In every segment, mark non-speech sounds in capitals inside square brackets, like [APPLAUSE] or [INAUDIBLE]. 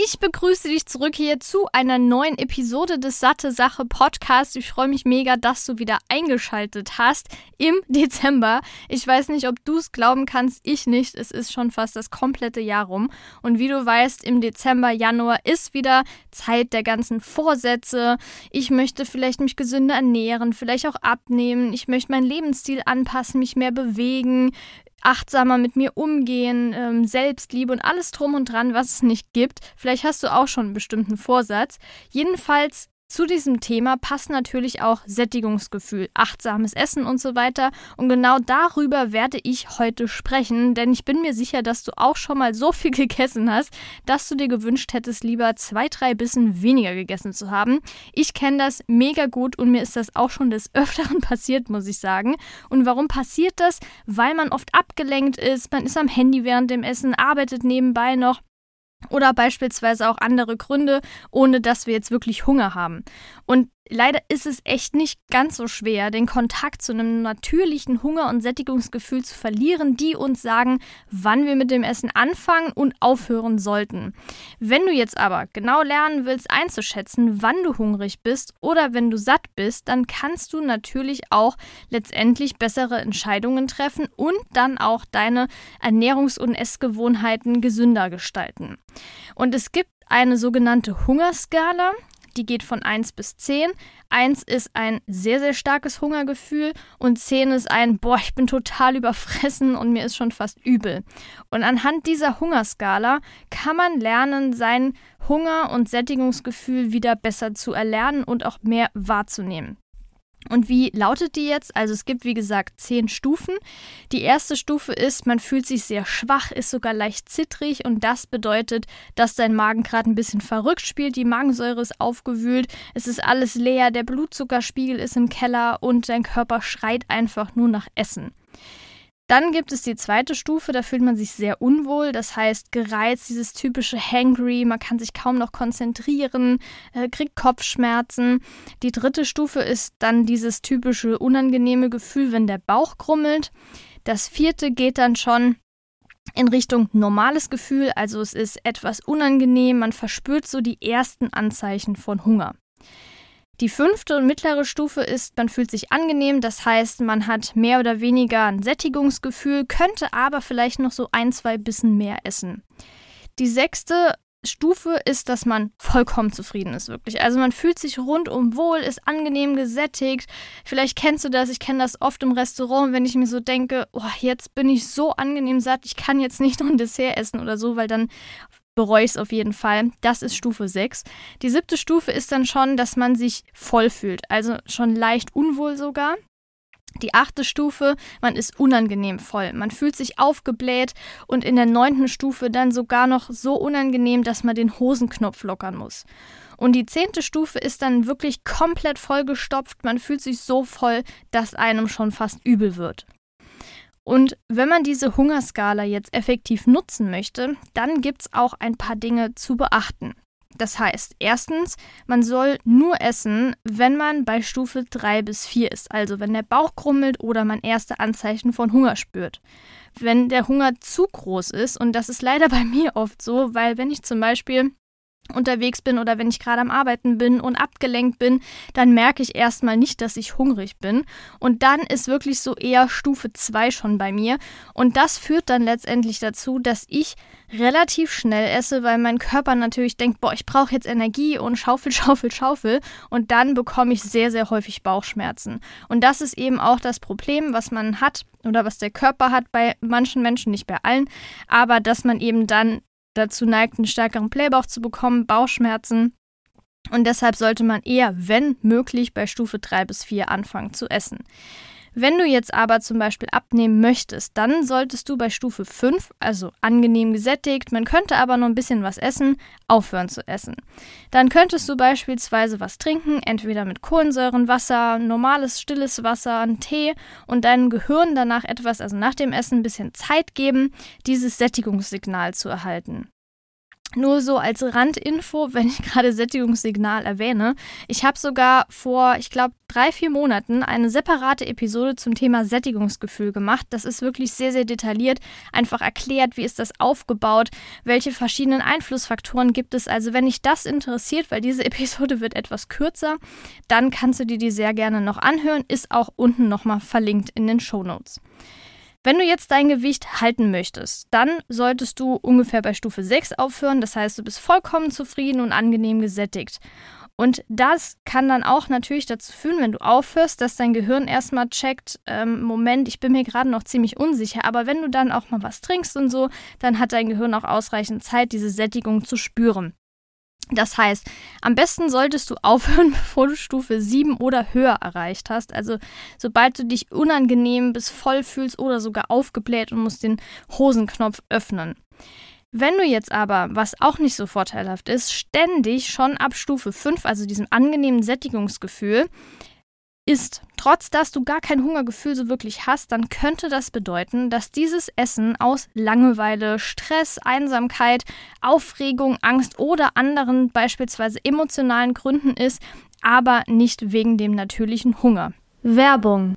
Ich begrüße dich zurück hier zu einer neuen Episode des Satte Sache Podcasts. Ich freue mich mega, dass du wieder eingeschaltet hast im [LAUGHS] Dezember. Ich weiß nicht, ob du es glauben kannst, ich nicht. Es ist schon fast das komplette Jahr rum. Und wie du weißt, im Dezember, Januar ist wieder Zeit der ganzen Vorsätze. Ich möchte vielleicht mich gesünder ernähren, vielleicht auch abnehmen. Ich möchte meinen Lebensstil anpassen, mich mehr bewegen, achtsamer mit mir umgehen, ähm, Selbstliebe und alles drum und dran, was es nicht gibt. Vielleicht hast du auch schon einen bestimmten Vorsatz. Jedenfalls zu diesem Thema passt natürlich auch Sättigungsgefühl, achtsames Essen und so weiter. Und genau darüber werde ich heute sprechen, denn ich bin mir sicher, dass du auch schon mal so viel [LAUGHS] gegessen hast, dass du dir gewünscht hättest, lieber zwei, drei Bissen weniger gegessen zu haben. Ich kenne das mega gut und mir ist das auch schon des Öfteren [LAUGHS] passiert, muss ich sagen. Und warum passiert das? Weil man oft abgelenkt ist, man ist am Handy während dem Essen, arbeitet nebenbei noch oder beispielsweise auch andere Gründe, ohne dass wir jetzt wirklich Hunger haben. Und leider ist es echt nicht ganz so schwer, den Kontakt zu einem natürlichen Hunger- und Sättigungsgefühl zu verlieren, die uns sagen, wann wir mit dem Essen anfangen und aufhören sollten. Wenn du jetzt aber genau lernen willst einzuschätzen, wann du hungrig bist oder wenn du satt bist, dann kannst du natürlich auch letztendlich bessere Entscheidungen treffen und dann auch deine Ernährungs- und Essgewohnheiten gesünder gestalten. Und es gibt eine sogenannte Hungerskala die geht von 1 bis 10. 1 ist ein sehr, sehr starkes Hungergefühl und 10 ist ein, boah, ich bin total überfressen und mir ist schon fast übel. Und anhand dieser Hungerskala kann man lernen, sein Hunger- und Sättigungsgefühl wieder besser zu erlernen und auch mehr wahrzunehmen. Und wie lautet die jetzt? Also es gibt, wie gesagt, zehn Stufen. Die erste Stufe ist, man fühlt sich sehr schwach, ist sogar leicht zittrig und das bedeutet, dass dein Magen gerade ein bisschen verrückt spielt, die Magensäure ist aufgewühlt, es ist alles leer, der Blutzuckerspiegel ist im Keller und dein Körper schreit einfach nur nach Essen. Dann gibt es die zweite Stufe, da fühlt man sich sehr unwohl, das heißt gereizt, dieses typische Hangry, man kann sich kaum noch konzentrieren, äh, kriegt Kopfschmerzen. Die dritte Stufe ist dann dieses typische unangenehme Gefühl, wenn der Bauch grummelt. Das vierte geht dann schon in Richtung normales Gefühl, also es ist etwas unangenehm, man verspürt so die ersten Anzeichen von Hunger. Die fünfte und mittlere Stufe ist, man fühlt sich angenehm, das heißt, man hat mehr oder weniger ein Sättigungsgefühl, könnte aber vielleicht noch so ein, zwei Bissen mehr essen. Die sechste Stufe ist, dass man vollkommen zufrieden ist, wirklich. Also man fühlt sich rundum wohl, ist angenehm gesättigt. Vielleicht kennst du das, ich kenne das oft im Restaurant, wenn ich mir so denke, oh, jetzt bin ich so angenehm satt, ich kann jetzt nicht noch ein Dessert essen oder so, weil dann bereue ich es auf jeden Fall. Das ist Stufe 6. Die siebte Stufe ist dann schon, dass man sich voll fühlt, also schon leicht unwohl sogar. Die achte Stufe, man ist unangenehm voll. Man fühlt sich aufgebläht und in der neunten Stufe dann sogar noch so unangenehm, dass man den Hosenknopf lockern muss. Und die zehnte Stufe ist dann wirklich komplett vollgestopft. Man fühlt sich so voll, dass einem schon fast übel wird. Und wenn man diese Hungerskala jetzt effektiv nutzen möchte, dann gibt es auch ein paar Dinge zu beachten. Das heißt, erstens, man soll nur essen, wenn man bei Stufe 3 bis 4 ist, also wenn der Bauch krummelt oder man erste Anzeichen von Hunger spürt. Wenn der Hunger zu groß ist, und das ist leider [LAUGHS] bei mir oft so, weil wenn ich zum Beispiel unterwegs bin oder wenn ich gerade am Arbeiten bin und abgelenkt bin, dann merke ich erstmal nicht, dass ich hungrig bin. Und dann ist wirklich so eher Stufe 2 schon bei mir. Und das führt dann letztendlich dazu, dass ich relativ schnell esse, weil mein Körper natürlich denkt, boah, ich brauche jetzt Energie und Schaufel, [LAUGHS] Schaufel, Schaufel. Und dann bekomme ich sehr, sehr häufig Bauchschmerzen. Und das ist eben auch das Problem, was man hat oder was der Körper hat bei manchen Menschen, nicht bei allen, aber dass man eben dann dazu neigt, einen stärkeren Playbauch zu bekommen, Bauchschmerzen. Und deshalb sollte man eher, wenn möglich, bei Stufe 3 bis 4 anfangen zu essen. Wenn du jetzt aber zum Beispiel abnehmen möchtest, dann solltest du bei Stufe 5, also angenehm gesättigt, man könnte aber noch ein bisschen was essen, aufhören zu essen. Dann könntest du beispielsweise was trinken, entweder mit Kohlensäurenwasser, normales stilles Wasser, einen Tee und deinem Gehirn danach etwas, also nach dem Essen ein bisschen Zeit geben, dieses Sättigungssignal zu erhalten. Nur so als Randinfo, [LAUGHS] wenn ich gerade Sättigungssignal erwähne. Ich habe sogar vor, ich glaube, drei, vier Monaten eine separate Episode zum Thema Sättigungsgefühl gemacht. Das ist wirklich sehr, sehr detailliert, einfach erklärt, wie ist das aufgebaut, welche verschiedenen Einflussfaktoren gibt es. Also wenn dich das interessiert, weil diese [LAUGHS] Episode wird etwas kürzer, dann kannst du dir die sehr gerne noch anhören. Ist auch unten nochmal verlinkt in den Show Notes. Wenn du jetzt dein Gewicht halten möchtest, dann solltest du ungefähr bei Stufe 6 aufhören. Das heißt, du bist vollkommen zufrieden und angenehm gesättigt. Und das kann dann auch natürlich dazu führen, wenn du aufhörst, dass dein Gehirn erstmal checkt, ähm, Moment, ich bin mir gerade noch ziemlich unsicher, aber wenn du dann auch mal was trinkst und so, dann hat dein Gehirn auch ausreichend Zeit, diese Sättigung zu spüren. Das heißt, am besten solltest du [LAUGHS] aufhören, bevor du Stufe 7 oder höher erreicht hast. Also sobald du dich unangenehm bis voll fühlst oder sogar aufgebläht und musst den Hosenknopf öffnen. Wenn du jetzt aber, was auch nicht so vorteilhaft ist, ständig schon ab Stufe 5, also diesem angenehmen Sättigungsgefühl, isst, trotz dass du gar kein Hungergefühl so wirklich hast, dann könnte das bedeuten, dass dieses Essen aus Langeweile, Stress, Einsamkeit, Aufregung, Angst oder anderen beispielsweise emotionalen Gründen ist, aber nicht wegen dem natürlichen Hunger. Werbung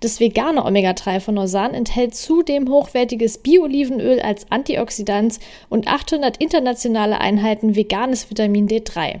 Das vegane Omega-3 von Norsan enthält zudem hochwertiges Bio-Olivenöl als Antioxidant und 800 internationale Einheiten veganes Vitamin D3.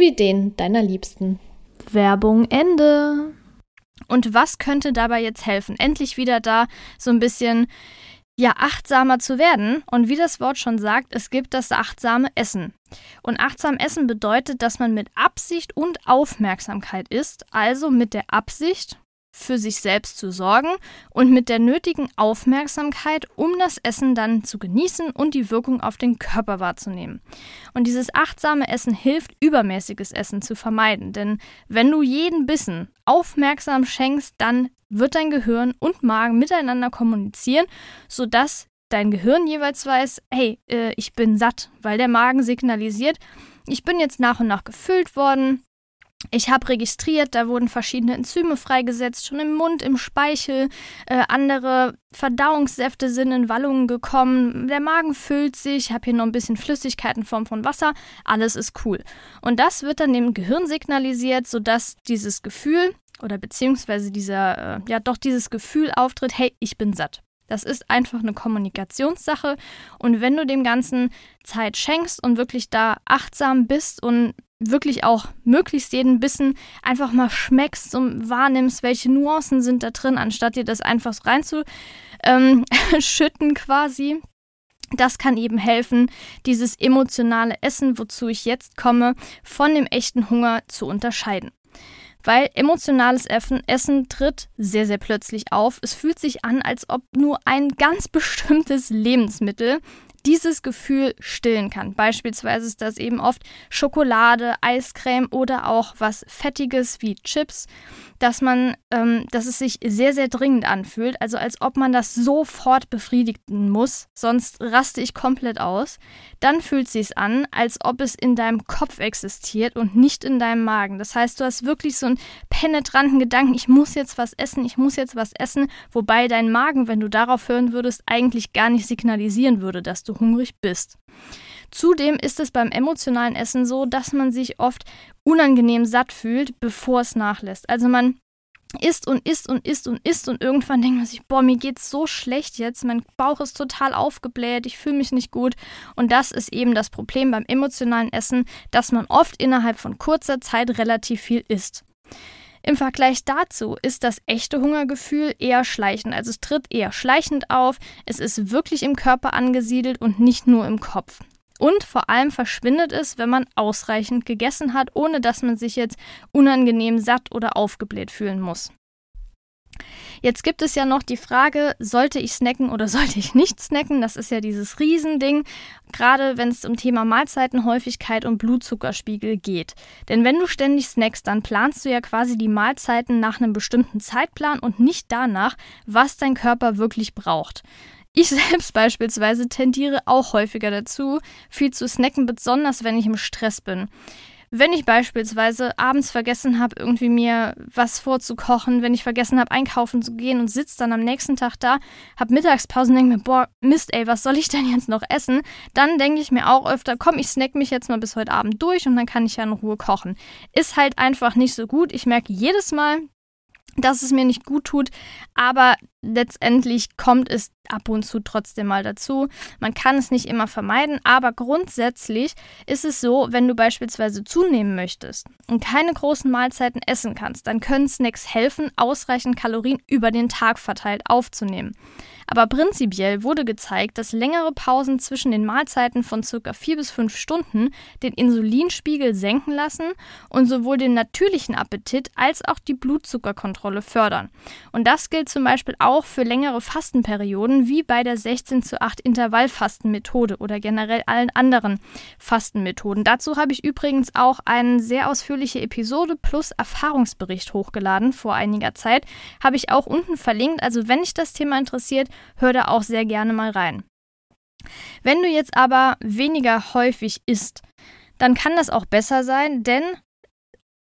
sowie den deiner Liebsten. Werbung Ende. Und was könnte dabei jetzt helfen? Endlich wieder da so ein bisschen ja, achtsamer zu werden. Und wie das Wort schon sagt, es gibt das achtsame Essen. Und achtsam Essen bedeutet, dass man mit Absicht und Aufmerksamkeit isst, also mit der Absicht, für sich selbst zu sorgen und mit der nötigen Aufmerksamkeit, um das Essen dann zu genießen und die Wirkung auf den Körper wahrzunehmen. Und dieses achtsame Essen hilft, übermäßiges Essen zu vermeiden, denn wenn du jeden Bissen aufmerksam schenkst, dann wird dein Gehirn und Magen miteinander kommunizieren, sodass dein Gehirn jeweils weiß, hey, äh, ich bin satt, weil der Magen signalisiert, ich bin jetzt nach und nach gefüllt worden, ich habe registriert, da wurden verschiedene Enzyme freigesetzt, schon im Mund, im Speichel. Äh, andere Verdauungssäfte sind in Wallungen gekommen. Der Magen füllt sich. Ich habe hier noch ein bisschen Flüssigkeit in Form von Wasser. Alles ist cool. Und das wird dann dem Gehirn signalisiert, sodass dieses Gefühl oder beziehungsweise dieser, äh, ja doch dieses Gefühl auftritt, hey, ich bin satt. Das ist einfach eine Kommunikationssache. Und wenn du dem Ganzen Zeit schenkst und wirklich da achtsam bist und wirklich auch möglichst jeden Bissen einfach mal schmeckst und wahrnimmst, welche Nuancen sind da drin, anstatt dir das einfach so reinzuschütten ähm, [LAUGHS] quasi. Das kann eben helfen, dieses emotionale Essen, wozu ich jetzt komme, von dem echten Hunger zu unterscheiden weil emotionales Essen, Essen tritt sehr, sehr plötzlich auf. Es fühlt sich an, als ob nur ein ganz [LAUGHS] bestimmtes Lebensmittel dieses Gefühl stillen kann. Beispielsweise ist das eben oft Schokolade, Eiscreme oder auch was Fettiges wie Chips, dass man, ähm, dass es sich sehr, sehr dringend anfühlt, also als ob man das sofort befriedigen muss, sonst raste ich komplett aus. Dann fühlt es sich an, als ob es in deinem Kopf existiert und nicht in deinem Magen. Das heißt, du hast wirklich so einen penetranten Gedanken, ich muss jetzt was essen, ich muss jetzt was essen, wobei dein Magen, wenn du darauf hören würdest, eigentlich gar nicht signalisieren würde, dass du hungrig bist. Zudem ist es beim emotionalen Essen so, dass man sich oft unangenehm satt fühlt, bevor es nachlässt. Also man isst und isst und isst und isst und irgendwann denkt man sich, boah, mir geht's so schlecht jetzt, mein Bauch ist total aufgebläht, ich fühle mich nicht gut und das ist eben das Problem beim emotionalen Essen, dass man oft innerhalb von kurzer Zeit relativ viel isst. Im Vergleich dazu ist das echte Hungergefühl eher schleichend, also es tritt eher schleichend auf, es ist wirklich im Körper angesiedelt und nicht nur im Kopf. Und vor allem verschwindet es, wenn man ausreichend gegessen hat, ohne dass man sich jetzt unangenehm satt oder aufgebläht fühlen muss. Jetzt gibt es ja noch die Frage, sollte ich snacken oder [LAUGHS] sollte ich nicht snacken? Das ist ja dieses Riesending, gerade wenn es um Thema Mahlzeitenhäufigkeit und Blutzuckerspiegel geht. Denn wenn du ständig snackst, dann planst du ja quasi die Mahlzeiten nach einem bestimmten Zeitplan und nicht danach, was dein Körper wirklich braucht. Ich selbst beispielsweise tendiere auch häufiger dazu, viel zu snacken, besonders wenn ich im Stress bin. Wenn ich beispielsweise abends vergessen habe, irgendwie mir was vorzukochen, wenn ich vergessen habe, einkaufen zu gehen und sitze dann am nächsten Tag da, habe Mittagspause und denke mir, boah, Mist, ey, was soll ich denn jetzt noch essen? Dann denke ich mir auch öfter, komm, ich snack mich jetzt mal bis heute Abend durch und dann kann ich ja in Ruhe kochen. Ist halt einfach nicht so gut. Ich merke jedes Mal, dass es mir nicht gut tut, aber letztendlich kommt es ab und zu trotzdem mal dazu. Man kann es nicht immer vermeiden, aber grundsätzlich ist es so, wenn du beispielsweise zunehmen möchtest und keine großen Mahlzeiten essen kannst, dann können Snacks helfen, ausreichend Kalorien über den Tag verteilt aufzunehmen. Aber prinzipiell wurde gezeigt, dass längere Pausen zwischen den Mahlzeiten von ca. 4 bis 5 Stunden den Insulinspiegel senken lassen und sowohl den natürlichen Appetit als auch die Blutzuckerkontrolle fördern. Und das gilt zum Beispiel auch für längere Fastenperioden wie bei der 16 zu 8 Intervallfastenmethode oder generell allen anderen Fastenmethoden. Dazu habe ich übrigens auch eine sehr ausführliche Episode plus Erfahrungsbericht hochgeladen vor einiger Zeit. Habe ich auch unten verlinkt. Also wenn dich das Thema interessiert, hör da auch sehr gerne mal rein. Wenn du jetzt aber weniger häufig isst, dann kann das auch besser sein, denn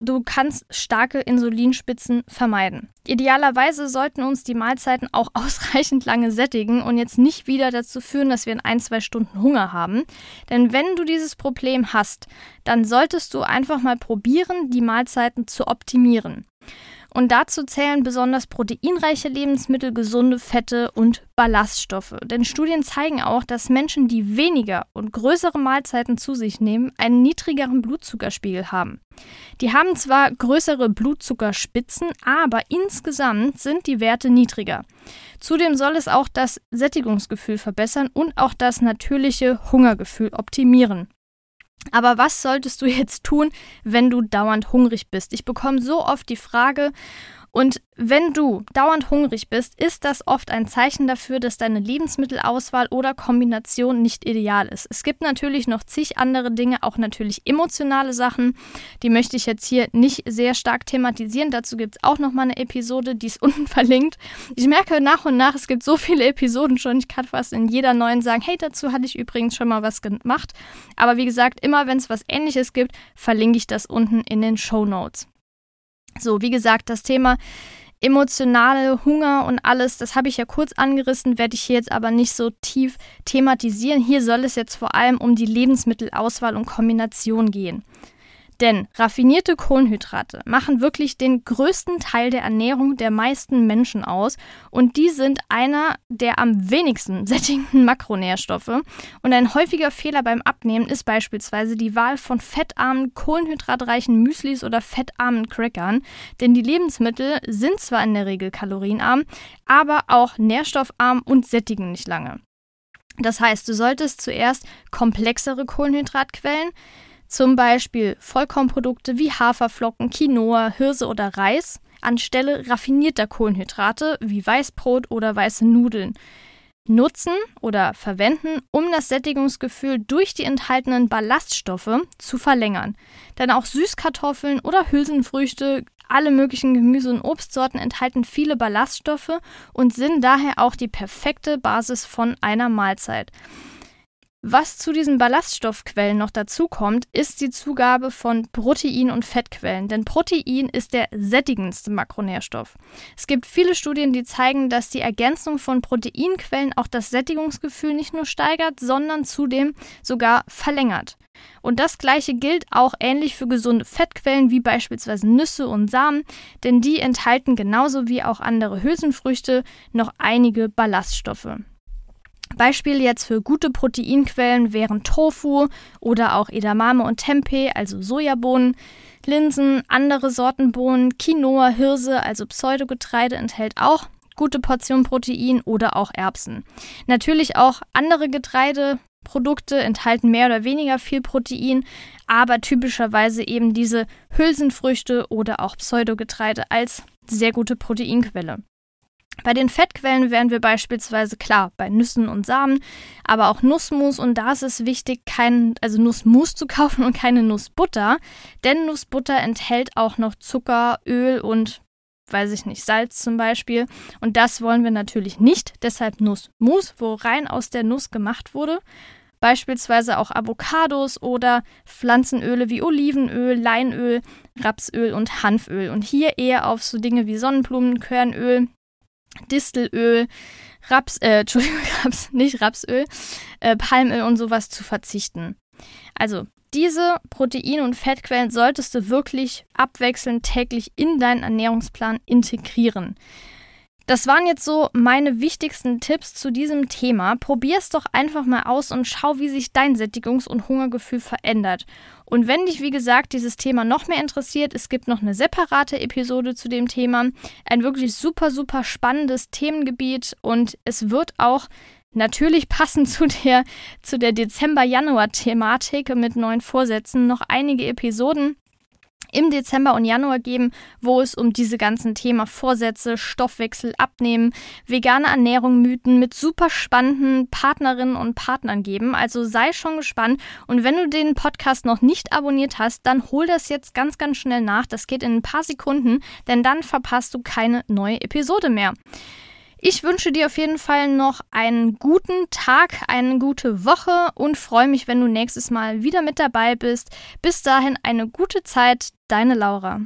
du kannst starke Insulinspitzen vermeiden. Idealerweise sollten uns die Mahlzeiten auch [LAUGHS] ausreichend lange sättigen und jetzt nicht wieder dazu führen, dass wir in ein, zwei Stunden Hunger haben. Denn wenn du dieses Problem hast, dann solltest du einfach mal probieren, die Mahlzeiten zu optimieren. Und dazu zählen besonders proteinreiche Lebensmittel, gesunde Fette und Ballaststoffe. Denn Studien zeigen auch, dass Menschen, die weniger und größere Mahlzeiten zu sich nehmen, einen niedrigeren Blutzuckerspiegel haben. Die haben zwar größere Blutzuckerspitzen, aber insgesamt sind die Werte niedriger. Zudem soll es auch das Sättigungsgefühl verbessern und auch das natürliche Hungergefühl optimieren. Aber was solltest du jetzt tun, wenn du dauernd hungrig bist? Ich bekomme so oft die Frage, und wenn du dauernd hungrig bist, ist das oft ein Zeichen dafür, dass deine Lebensmittelauswahl oder Kombination nicht ideal ist. Es gibt natürlich noch zig andere Dinge, auch natürlich emotionale Sachen. Die möchte ich jetzt hier nicht sehr stark thematisieren. Dazu gibt es auch noch mal eine Episode, die ist [LAUGHS] unten verlinkt. Ich merke nach und nach, es gibt so viele Episoden schon. Ich kann fast in jeder neuen sagen, hey, dazu hatte ich übrigens schon mal was gemacht. Aber wie gesagt, immer wenn es was ähnliches gibt, verlinke ich das unten in den Show Notes. So, wie gesagt, das Thema emotionale Hunger und alles, das habe ich ja kurz angerissen, werde ich hier jetzt aber nicht so tief thematisieren. Hier soll es jetzt vor allem um die Lebensmittelauswahl und Kombination gehen. Denn raffinierte Kohlenhydrate machen wirklich den größten Teil der Ernährung der meisten Menschen aus und die sind einer der am wenigsten [LAUGHS] sättigenden Makronährstoffe. Und ein häufiger Fehler beim Abnehmen ist beispielsweise die Wahl von fettarmen, kohlenhydratreichen Müslis oder fettarmen Crackern. Denn die Lebensmittel sind zwar in der Regel kalorienarm, aber auch nährstoffarm und sättigen nicht lange. Das heißt, du solltest zuerst komplexere Kohlenhydratquellen, zum Beispiel Vollkornprodukte wie Haferflocken, Quinoa, Hirse oder Reis anstelle raffinierter Kohlenhydrate wie Weißbrot oder weiße Nudeln nutzen oder verwenden, um das Sättigungsgefühl durch die enthaltenen Ballaststoffe zu verlängern. Denn auch Süßkartoffeln oder Hülsenfrüchte, alle möglichen Gemüse- und Obstsorten enthalten viele Ballaststoffe und sind daher auch die perfekte Basis von einer Mahlzeit. Was zu diesen Ballaststoffquellen noch dazu kommt, ist die Zugabe von Protein- und Fettquellen, denn Protein ist der sättigendste Makronährstoff. Es gibt viele Studien, die zeigen, dass die Ergänzung von Proteinquellen auch das Sättigungsgefühl nicht nur steigert, sondern zudem sogar verlängert. Und das gleiche gilt auch ähnlich für gesunde Fettquellen wie beispielsweise Nüsse und Samen, denn die enthalten genauso wie auch andere Hülsenfrüchte noch einige Ballaststoffe. Beispiele jetzt für gute Proteinquellen wären Tofu oder auch Edamame und Tempeh, also Sojabohnen, Linsen, andere Sorten Bohnen, Quinoa, Hirse, also Pseudogetreide enthält auch gute Portion Protein oder auch Erbsen. Natürlich auch andere Getreideprodukte enthalten mehr oder weniger viel Protein, aber typischerweise eben diese Hülsenfrüchte oder auch Pseudogetreide als sehr gute Proteinquelle. Bei den Fettquellen wären wir beispielsweise klar bei Nüssen und Samen, aber auch Nussmus und da ist es wichtig, kein, also Nussmus zu [LAUGHS] kaufen und keine Nussbutter, denn Nussbutter enthält auch noch Zucker, Öl und weiß ich nicht, Salz zum Beispiel. Und das wollen wir natürlich nicht, deshalb Nussmus, wo rein aus der Nuss gemacht wurde. Beispielsweise auch Avocados oder Pflanzenöle wie Olivenöl, Leinöl, Rapsöl und Hanföl. Und hier eher auf so Dinge wie Sonnenblumenkernöl, Distelöl, Raps, äh, [LAUGHS] Entschuldigung, Raps, nicht Rapsöl, äh, Palmöl und sowas zu verzichten. Also diese Protein- und Fettquellen solltest du wirklich abwechselnd täglich in deinen Ernährungsplan integrieren. Das waren jetzt so meine wichtigsten Tipps zu diesem Thema. Probier es doch einfach mal aus und schau, wie sich dein Sättigungs- und Hungergefühl verändert. Und wenn dich, wie gesagt, dieses Thema noch mehr interessiert, es gibt noch eine separate Episode zu dem Thema. Ein wirklich super, super spannendes Themengebiet und es wird auch natürlich [LAUGHS] passend zu der, zu der Dezember-Januar-Thematik mit neuen Vorsätzen noch einige Episoden im Dezember und Januar geben, wo es um diese ganzen Themen Vorsätze, Stoffwechsel, Abnehmen, vegane Ernährung, Mythen mit super spannenden Partnerinnen und Partnern geben. Also sei schon gespannt. Und wenn du den Podcast noch nicht abonniert hast, dann hol das jetzt ganz, ganz schnell nach. Das geht in ein paar Sekunden, denn dann verpasst du keine neue Episode mehr. Ich wünsche dir auf jeden Fall noch einen guten Tag, eine gute Woche und freue mich, wenn du nächstes Mal wieder mit dabei bist. Bis dahin eine gute Zeit, deine Laura.